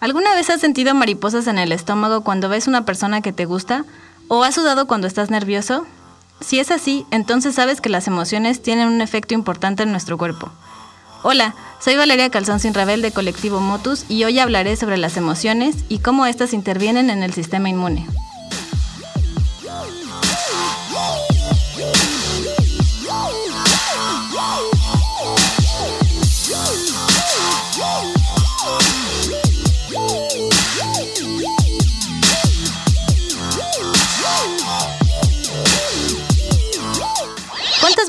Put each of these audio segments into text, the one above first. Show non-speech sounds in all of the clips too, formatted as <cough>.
¿Alguna vez has sentido mariposas en el estómago cuando ves una persona que te gusta? ¿O has sudado cuando estás nervioso? Si es así, entonces sabes que las emociones tienen un efecto importante en nuestro cuerpo. Hola, soy Valeria Calzón Sin Rabel de Colectivo Motus y hoy hablaré sobre las emociones y cómo éstas intervienen en el sistema inmune.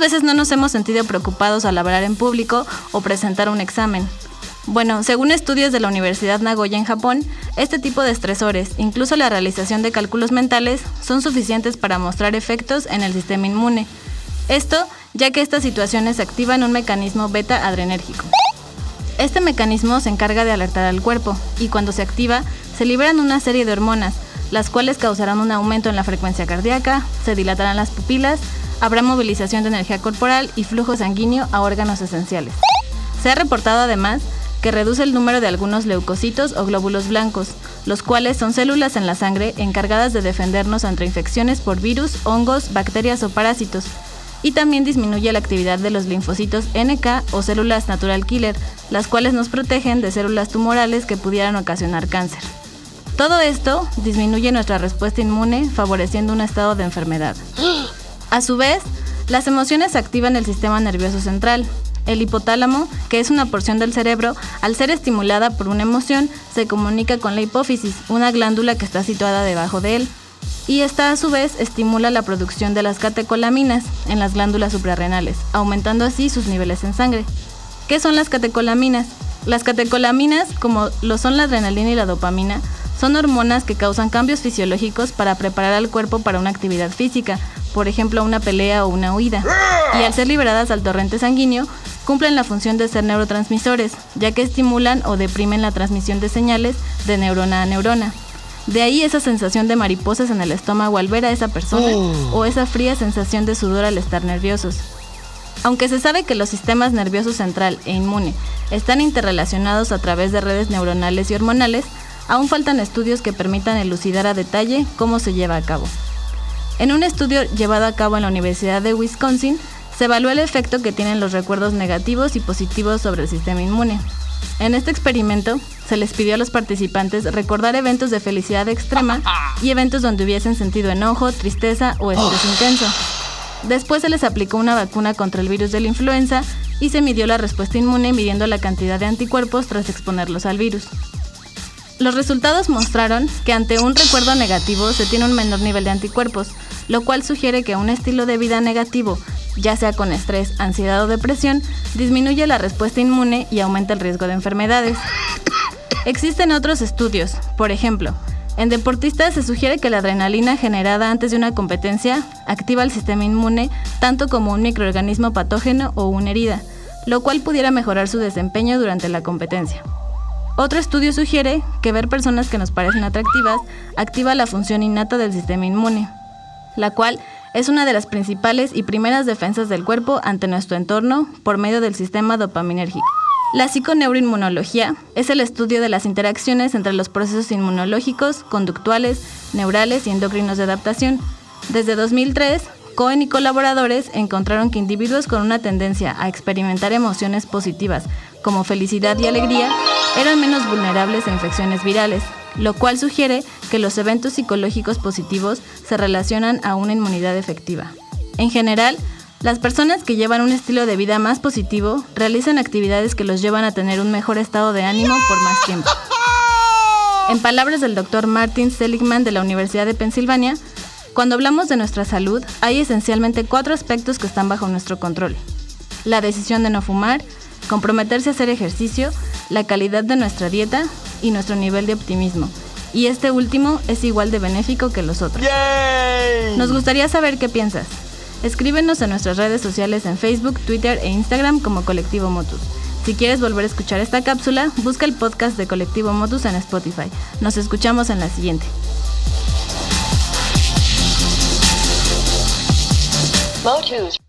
Veces no nos hemos sentido preocupados al hablar en público o presentar un examen? Bueno, según estudios de la Universidad Nagoya en Japón, este tipo de estresores, incluso la realización de cálculos mentales, son suficientes para mostrar efectos en el sistema inmune. Esto ya que estas situaciones activan un mecanismo beta adrenérgico. Este mecanismo se encarga de alertar al cuerpo y cuando se activa se liberan una serie de hormonas, las cuales causarán un aumento en la frecuencia cardíaca, se dilatarán las pupilas, habrá movilización de energía corporal y flujo sanguíneo a órganos esenciales. Se ha reportado además que reduce el número de algunos leucocitos o glóbulos blancos, los cuales son células en la sangre encargadas de defendernos ante infecciones por virus, hongos, bacterias o parásitos. Y también disminuye la actividad de los linfocitos NK o células natural killer, las cuales nos protegen de células tumorales que pudieran ocasionar cáncer. Todo esto disminuye nuestra respuesta inmune, favoreciendo un estado de enfermedad. <gasps> A su vez, las emociones activan el sistema nervioso central. El hipotálamo, que es una porción del cerebro, al ser estimulada por una emoción, se comunica con la hipófisis, una glándula que está situada debajo de él. Y esta a su vez estimula la producción de las catecolaminas en las glándulas suprarrenales, aumentando así sus niveles en sangre. ¿Qué son las catecolaminas? Las catecolaminas, como lo son la adrenalina y la dopamina, son hormonas que causan cambios fisiológicos para preparar al cuerpo para una actividad física, por ejemplo una pelea o una huida, y al ser liberadas al torrente sanguíneo, cumplen la función de ser neurotransmisores, ya que estimulan o deprimen la transmisión de señales de neurona a neurona. De ahí esa sensación de mariposas en el estómago al ver a esa persona o esa fría sensación de sudor al estar nerviosos. Aunque se sabe que los sistemas nervioso central e inmune están interrelacionados a través de redes neuronales y hormonales, aún faltan estudios que permitan elucidar a detalle cómo se lleva a cabo. En un estudio llevado a cabo en la Universidad de Wisconsin, se evaluó el efecto que tienen los recuerdos negativos y positivos sobre el sistema inmune. En este experimento, se les pidió a los participantes recordar eventos de felicidad extrema y eventos donde hubiesen sentido enojo, tristeza o estrés intenso. Después se les aplicó una vacuna contra el virus de la influenza y se midió la respuesta inmune midiendo la cantidad de anticuerpos tras exponerlos al virus. Los resultados mostraron que ante un recuerdo negativo se tiene un menor nivel de anticuerpos, lo cual sugiere que un estilo de vida negativo, ya sea con estrés, ansiedad o depresión, disminuye la respuesta inmune y aumenta el riesgo de enfermedades. Existen otros estudios, por ejemplo, en deportistas se sugiere que la adrenalina generada antes de una competencia activa el sistema inmune tanto como un microorganismo patógeno o una herida, lo cual pudiera mejorar su desempeño durante la competencia. Otro estudio sugiere que ver personas que nos parecen atractivas activa la función innata del sistema inmune, la cual es una de las principales y primeras defensas del cuerpo ante nuestro entorno por medio del sistema dopaminérgico. La psiconeuroinmunología es el estudio de las interacciones entre los procesos inmunológicos, conductuales, neurales y endocrinos de adaptación. Desde 2003, Cohen y colaboradores encontraron que individuos con una tendencia a experimentar emociones positivas como felicidad y alegría eran menos vulnerables a infecciones virales, lo cual sugiere que los eventos psicológicos positivos se relacionan a una inmunidad efectiva. En general, las personas que llevan un estilo de vida más positivo realizan actividades que los llevan a tener un mejor estado de ánimo por más tiempo. En palabras del doctor Martin Seligman de la Universidad de Pensilvania, cuando hablamos de nuestra salud, hay esencialmente cuatro aspectos que están bajo nuestro control. La decisión de no fumar, comprometerse a hacer ejercicio, la calidad de nuestra dieta y nuestro nivel de optimismo. Y este último es igual de benéfico que los otros. Nos gustaría saber qué piensas. Escríbenos en nuestras redes sociales en Facebook, Twitter e Instagram como Colectivo Motus. Si quieres volver a escuchar esta cápsula, busca el podcast de Colectivo Motus en Spotify. Nos escuchamos en la siguiente. Motus.